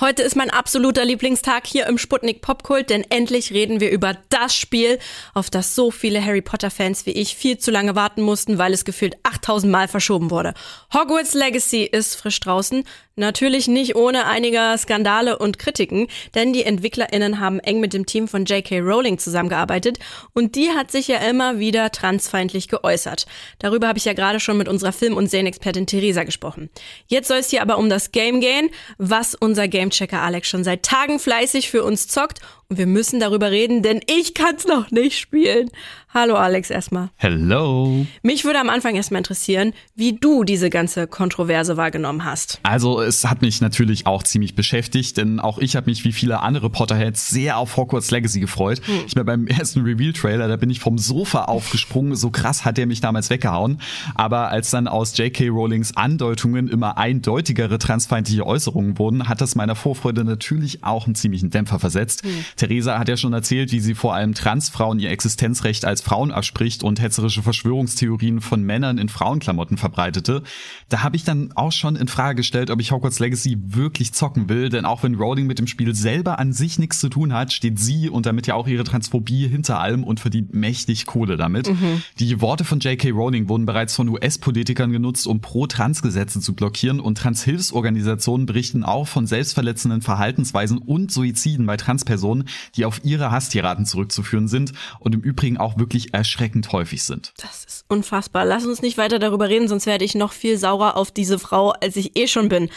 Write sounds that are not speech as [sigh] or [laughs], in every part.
Heute ist mein absoluter Lieblingstag hier im Sputnik Popkult, denn endlich reden wir über das Spiel, auf das so viele Harry Potter Fans wie ich viel zu lange warten mussten, weil es gefühlt 8000 Mal verschoben wurde. Hogwarts Legacy ist frisch draußen, natürlich nicht ohne einiger Skandale und Kritiken, denn die EntwicklerInnen haben eng mit dem Team von J.K. Rowling zusammengearbeitet und die hat sich ja immer wieder transfeindlich geäußert. Darüber habe ich ja gerade schon mit unserer Film- und Serienexpertin Theresa gesprochen. Jetzt soll es hier aber um das Game gehen, was unser Game Gamechecker Alex schon seit Tagen fleißig für uns zockt und wir müssen darüber reden, denn ich kann es noch nicht spielen. Hallo Alex erstmal. Hello. Mich würde am Anfang erstmal interessieren, wie du diese ganze Kontroverse wahrgenommen hast. Also es hat mich natürlich auch ziemlich beschäftigt, denn auch ich habe mich wie viele andere Potterheads sehr auf Hogwarts Legacy gefreut. Hm. Ich bin beim [laughs] ersten Reveal-Trailer, da bin ich vom Sofa aufgesprungen, so krass hat er mich damals weggehauen. Aber als dann aus J.K. Rowlings Andeutungen immer eindeutigere transfeindliche Äußerungen wurden, hat das meiner Vorfreude natürlich auch einen ziemlichen Dämpfer versetzt. Hm. Theresa hat ja schon erzählt, wie sie vor allem Transfrauen ihr Existenzrecht als Frauen abspricht und hetzerische Verschwörungstheorien von Männern in Frauenklamotten verbreitete. Da habe ich dann auch schon in Frage gestellt, ob ich Hogwarts Legacy wirklich zocken will, denn auch wenn Rowling mit dem Spiel selber an sich nichts zu tun hat, steht sie und damit ja auch ihre Transphobie hinter allem und verdient mächtig Kohle damit. Mhm. Die Worte von J.K. Rowling wurden bereits von US-Politikern genutzt, um Pro-Trans-Gesetze zu blockieren und Transhilfsorganisationen berichten auch von selbstverletzenden Verhaltensweisen und Suiziden bei Transpersonen, die auf ihre Hasstiraden zurückzuführen sind und im Übrigen auch wirklich erschreckend häufig sind. Das ist unfassbar. Lass uns nicht weiter darüber reden, sonst werde ich noch viel saurer auf diese Frau, als ich eh schon bin.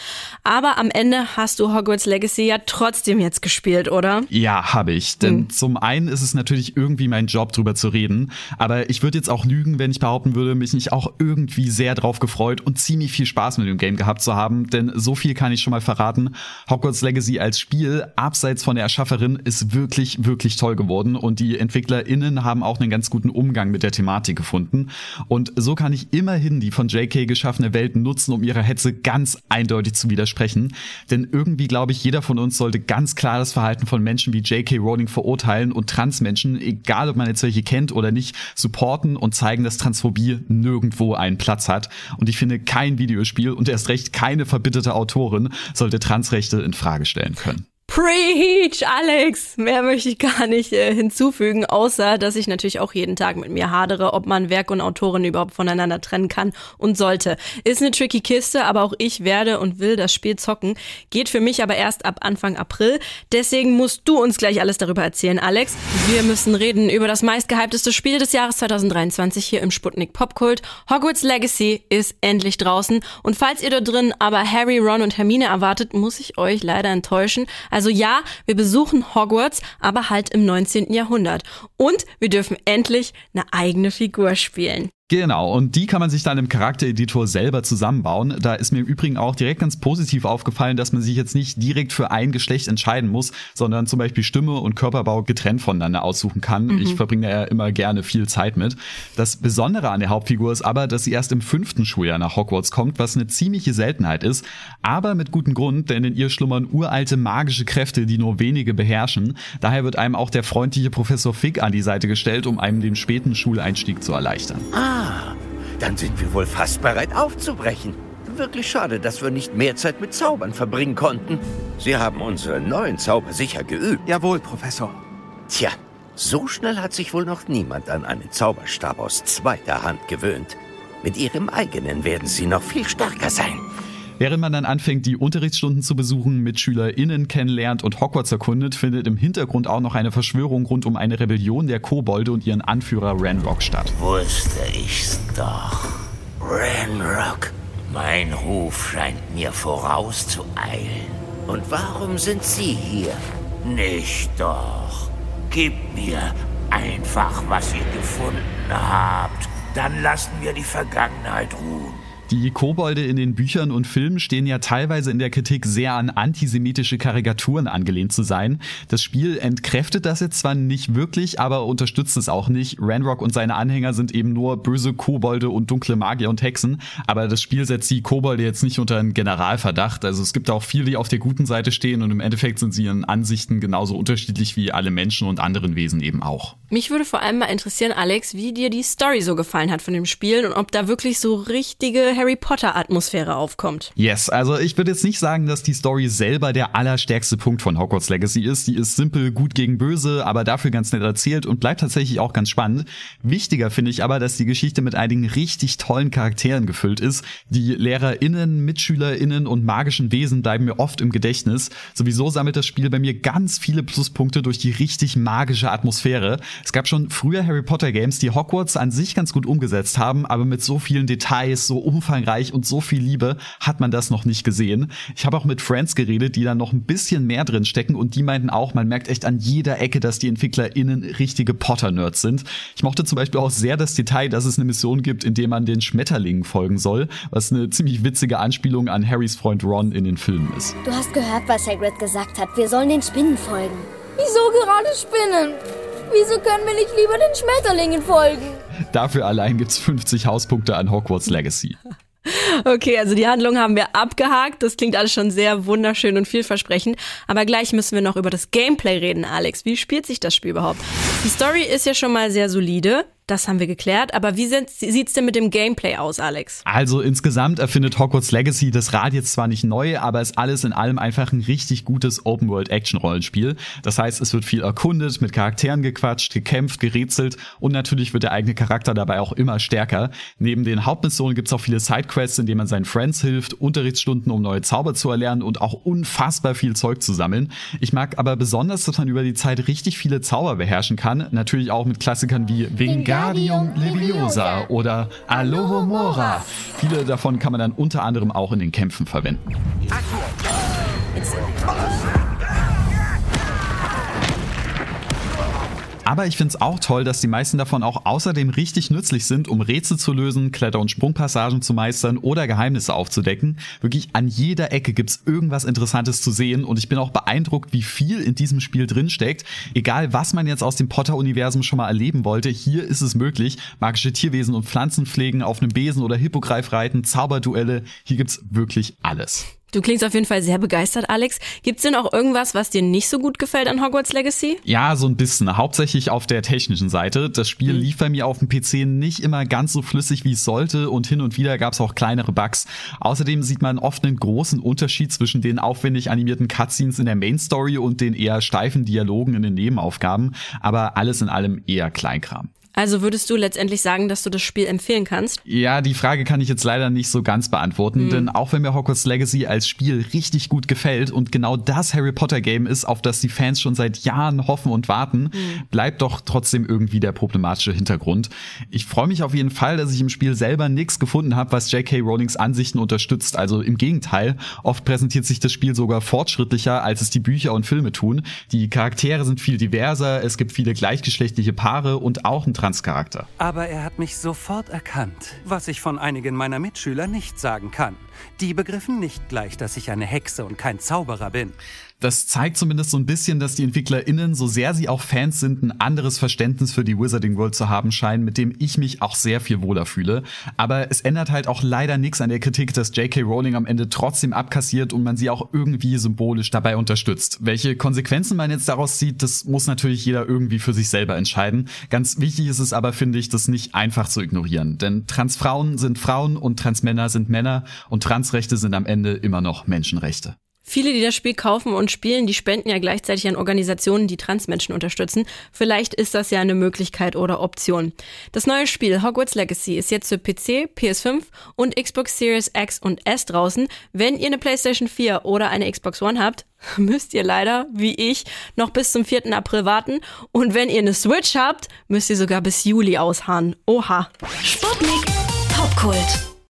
Aber am Ende hast du Hogwarts Legacy ja trotzdem jetzt gespielt, oder? Ja, habe ich. Denn hm. zum einen ist es natürlich irgendwie mein Job, drüber zu reden. Aber ich würde jetzt auch lügen, wenn ich behaupten würde, mich nicht auch irgendwie sehr drauf gefreut und ziemlich viel Spaß mit dem Game gehabt zu haben. Denn so viel kann ich schon mal verraten. Hogwarts Legacy als Spiel, abseits von der Erschafferin, ist wirklich, wirklich toll geworden. Und die EntwicklerInnen haben auch einen ganz guten Umgang mit der Thematik gefunden. Und so kann ich immerhin die von JK geschaffene Welt nutzen, um ihrer Hetze ganz eindeutig zu widersprechen. Denn irgendwie glaube ich, jeder von uns sollte ganz klar das Verhalten von Menschen wie JK Rowling verurteilen und Transmenschen, egal ob man jetzt welche kennt oder nicht, supporten und zeigen, dass Transphobie nirgendwo einen Platz hat. Und ich finde, kein Videospiel und erst recht keine verbitterte Autorin sollte Transrechte in Frage stellen können. Preach, Alex! Mehr möchte ich gar nicht äh, hinzufügen, außer dass ich natürlich auch jeden Tag mit mir hadere, ob man Werk und Autorin überhaupt voneinander trennen kann und sollte. Ist eine tricky Kiste, aber auch ich werde und will das Spiel zocken. Geht für mich aber erst ab Anfang April. Deswegen musst du uns gleich alles darüber erzählen, Alex. Wir müssen reden über das meistgehypteste Spiel des Jahres 2023 hier im Sputnik Popkult. Hogwarts Legacy ist endlich draußen. Und falls ihr da drin aber Harry, Ron und Hermine erwartet, muss ich euch leider enttäuschen. Also ja, wir besuchen Hogwarts, aber halt im 19. Jahrhundert. Und wir dürfen endlich eine eigene Figur spielen. Genau, und die kann man sich dann im Charaktereditor selber zusammenbauen. Da ist mir im Übrigen auch direkt ganz positiv aufgefallen, dass man sich jetzt nicht direkt für ein Geschlecht entscheiden muss, sondern zum Beispiel Stimme und Körperbau getrennt voneinander aussuchen kann. Mhm. Ich verbringe da ja immer gerne viel Zeit mit. Das Besondere an der Hauptfigur ist aber, dass sie erst im fünften Schuljahr nach Hogwarts kommt, was eine ziemliche Seltenheit ist. Aber mit gutem Grund, denn in ihr schlummern uralte magische Kräfte, die nur wenige beherrschen. Daher wird einem auch der freundliche Professor Fig an die Seite gestellt, um einem den späten Schuleinstieg zu erleichtern. Ah. Ah, dann sind wir wohl fast bereit aufzubrechen. Wirklich schade, dass wir nicht mehr Zeit mit Zaubern verbringen konnten. Sie haben unseren neuen Zauber sicher geübt. Jawohl, Professor. Tja, so schnell hat sich wohl noch niemand an einen Zauberstab aus zweiter Hand gewöhnt. Mit ihrem eigenen werden sie noch viel stärker sein. Während man dann anfängt, die Unterrichtsstunden zu besuchen, mit SchülerInnen kennenlernt und Hogwarts erkundet, findet im Hintergrund auch noch eine Verschwörung rund um eine Rebellion der Kobolde und ihren Anführer Ranrock statt. Wusste ich's doch. Ranrock, mein Ruf scheint mir vorauszueilen. Und warum sind Sie hier? Nicht doch. Gib mir einfach, was ihr gefunden habt. Dann lassen wir die Vergangenheit ruhen. Die Kobolde in den Büchern und Filmen stehen ja teilweise in der Kritik sehr an antisemitische Karikaturen angelehnt zu sein. Das Spiel entkräftet das jetzt zwar nicht wirklich, aber unterstützt es auch nicht. Ranrock und seine Anhänger sind eben nur böse Kobolde und dunkle Magier und Hexen, aber das Spiel setzt die Kobolde jetzt nicht unter einen Generalverdacht. Also es gibt auch viele, die auf der guten Seite stehen und im Endeffekt sind sie ihren Ansichten genauso unterschiedlich wie alle Menschen und anderen Wesen eben auch. Mich würde vor allem mal interessieren, Alex, wie dir die Story so gefallen hat von dem Spiel und ob da wirklich so richtige Harry Potter Atmosphäre aufkommt. Yes, also ich würde jetzt nicht sagen, dass die Story selber der allerstärkste Punkt von Hogwarts Legacy ist. Die ist simpel, gut gegen böse, aber dafür ganz nett erzählt und bleibt tatsächlich auch ganz spannend. Wichtiger finde ich aber, dass die Geschichte mit einigen richtig tollen Charakteren gefüllt ist. Die LehrerInnen, MitschülerInnen und magischen Wesen bleiben mir oft im Gedächtnis. Sowieso sammelt das Spiel bei mir ganz viele Pluspunkte durch die richtig magische Atmosphäre. Es gab schon früher Harry Potter Games, die Hogwarts an sich ganz gut umgesetzt haben, aber mit so vielen Details, so umfangreich und so viel Liebe hat man das noch nicht gesehen. Ich habe auch mit Friends geredet, die da noch ein bisschen mehr drin stecken und die meinten auch, man merkt echt an jeder Ecke, dass die EntwicklerInnen richtige Potter-Nerds sind. Ich mochte zum Beispiel auch sehr das Detail, dass es eine Mission gibt, in der man den Schmetterlingen folgen soll, was eine ziemlich witzige Anspielung an Harrys Freund Ron in den Filmen ist. Du hast gehört, was Hagrid gesagt hat. Wir sollen den Spinnen folgen. Wieso gerade Spinnen? Wieso können wir nicht lieber den Schmetterlingen folgen? Dafür allein gibt's 50 Hauspunkte an Hogwarts Legacy. [laughs] Okay, also die Handlung haben wir abgehakt. Das klingt alles schon sehr wunderschön und vielversprechend. Aber gleich müssen wir noch über das Gameplay reden, Alex. Wie spielt sich das Spiel überhaupt? Die Story ist ja schon mal sehr solide. Das haben wir geklärt. Aber wie sieht's denn mit dem Gameplay aus, Alex? Also insgesamt erfindet Hogwarts Legacy das Rad jetzt zwar nicht neu, aber ist alles in allem einfach ein richtig gutes Open-World-Action-Rollenspiel. Das heißt, es wird viel erkundet, mit Charakteren gequatscht, gekämpft, gerätselt und natürlich wird der eigene Charakter dabei auch immer stärker. Neben den Hauptmissionen gibt's auch viele Sidequests, in denen man seinen Friends hilft, Unterrichtsstunden, um neue Zauber zu erlernen und auch unfassbar viel Zeug zu sammeln. Ich mag aber besonders, dass man über die Zeit richtig viele Zauber beherrschen kann. Natürlich auch mit Klassikern wie Vingar Wingardium Leviosa oder Alohomora. Viele davon kann man dann unter anderem auch in den Kämpfen verwenden. Aber ich finde es auch toll, dass die meisten davon auch außerdem richtig nützlich sind, um Rätsel zu lösen, Kletter- und Sprungpassagen zu meistern oder Geheimnisse aufzudecken. Wirklich an jeder Ecke gibt's irgendwas Interessantes zu sehen und ich bin auch beeindruckt, wie viel in diesem Spiel drinsteckt. Egal, was man jetzt aus dem Potter-Universum schon mal erleben wollte, hier ist es möglich. Magische Tierwesen und Pflanzen pflegen, auf einem Besen oder Hippogreif reiten, Zauberduelle, hier gibt's wirklich alles. Du klingst auf jeden Fall sehr begeistert, Alex. Gibt's denn auch irgendwas, was dir nicht so gut gefällt an Hogwarts Legacy? Ja, so ein bisschen. Hauptsächlich auf der technischen Seite. Das Spiel mhm. lief bei mir auf dem PC nicht immer ganz so flüssig, wie es sollte und hin und wieder gab's auch kleinere Bugs. Außerdem sieht man oft einen großen Unterschied zwischen den aufwendig animierten Cutscenes in der Main Story und den eher steifen Dialogen in den Nebenaufgaben. Aber alles in allem eher Kleinkram. Also würdest du letztendlich sagen, dass du das Spiel empfehlen kannst? Ja, die Frage kann ich jetzt leider nicht so ganz beantworten, mhm. denn auch wenn mir Hogwarts Legacy als Spiel richtig gut gefällt und genau das Harry Potter Game ist, auf das die Fans schon seit Jahren hoffen und warten, mhm. bleibt doch trotzdem irgendwie der problematische Hintergrund. Ich freue mich auf jeden Fall, dass ich im Spiel selber nichts gefunden habe, was J.K. Rowlings Ansichten unterstützt. Also im Gegenteil, oft präsentiert sich das Spiel sogar fortschrittlicher, als es die Bücher und Filme tun. Die Charaktere sind viel diverser, es gibt viele gleichgeschlechtliche Paare und auch ein Charakter. Aber er hat mich sofort erkannt, was ich von einigen meiner Mitschüler nicht sagen kann. Die begriffen nicht gleich, dass ich eine Hexe und kein Zauberer bin. Das zeigt zumindest so ein bisschen, dass die EntwicklerInnen, so sehr sie auch Fans sind, ein anderes Verständnis für die Wizarding World zu haben scheinen, mit dem ich mich auch sehr viel wohler fühle. Aber es ändert halt auch leider nichts an der Kritik, dass J.K. Rowling am Ende trotzdem abkassiert und man sie auch irgendwie symbolisch dabei unterstützt. Welche Konsequenzen man jetzt daraus zieht, das muss natürlich jeder irgendwie für sich selber entscheiden. Ganz wichtig ist es aber, finde ich, das nicht einfach zu ignorieren. Denn Transfrauen sind Frauen und Transmänner sind Männer und Transrechte sind am Ende immer noch Menschenrechte. Viele, die das Spiel kaufen und spielen, die spenden ja gleichzeitig an Organisationen, die Transmenschen unterstützen. Vielleicht ist das ja eine Möglichkeit oder Option. Das neue Spiel Hogwarts Legacy ist jetzt für PC, PS5 und Xbox Series X und S draußen. Wenn ihr eine PlayStation 4 oder eine Xbox One habt, [laughs] müsst ihr leider, wie ich, noch bis zum 4. April warten. Und wenn ihr eine Switch habt, müsst ihr sogar bis Juli ausharren. Oha. Sputnik Popkult.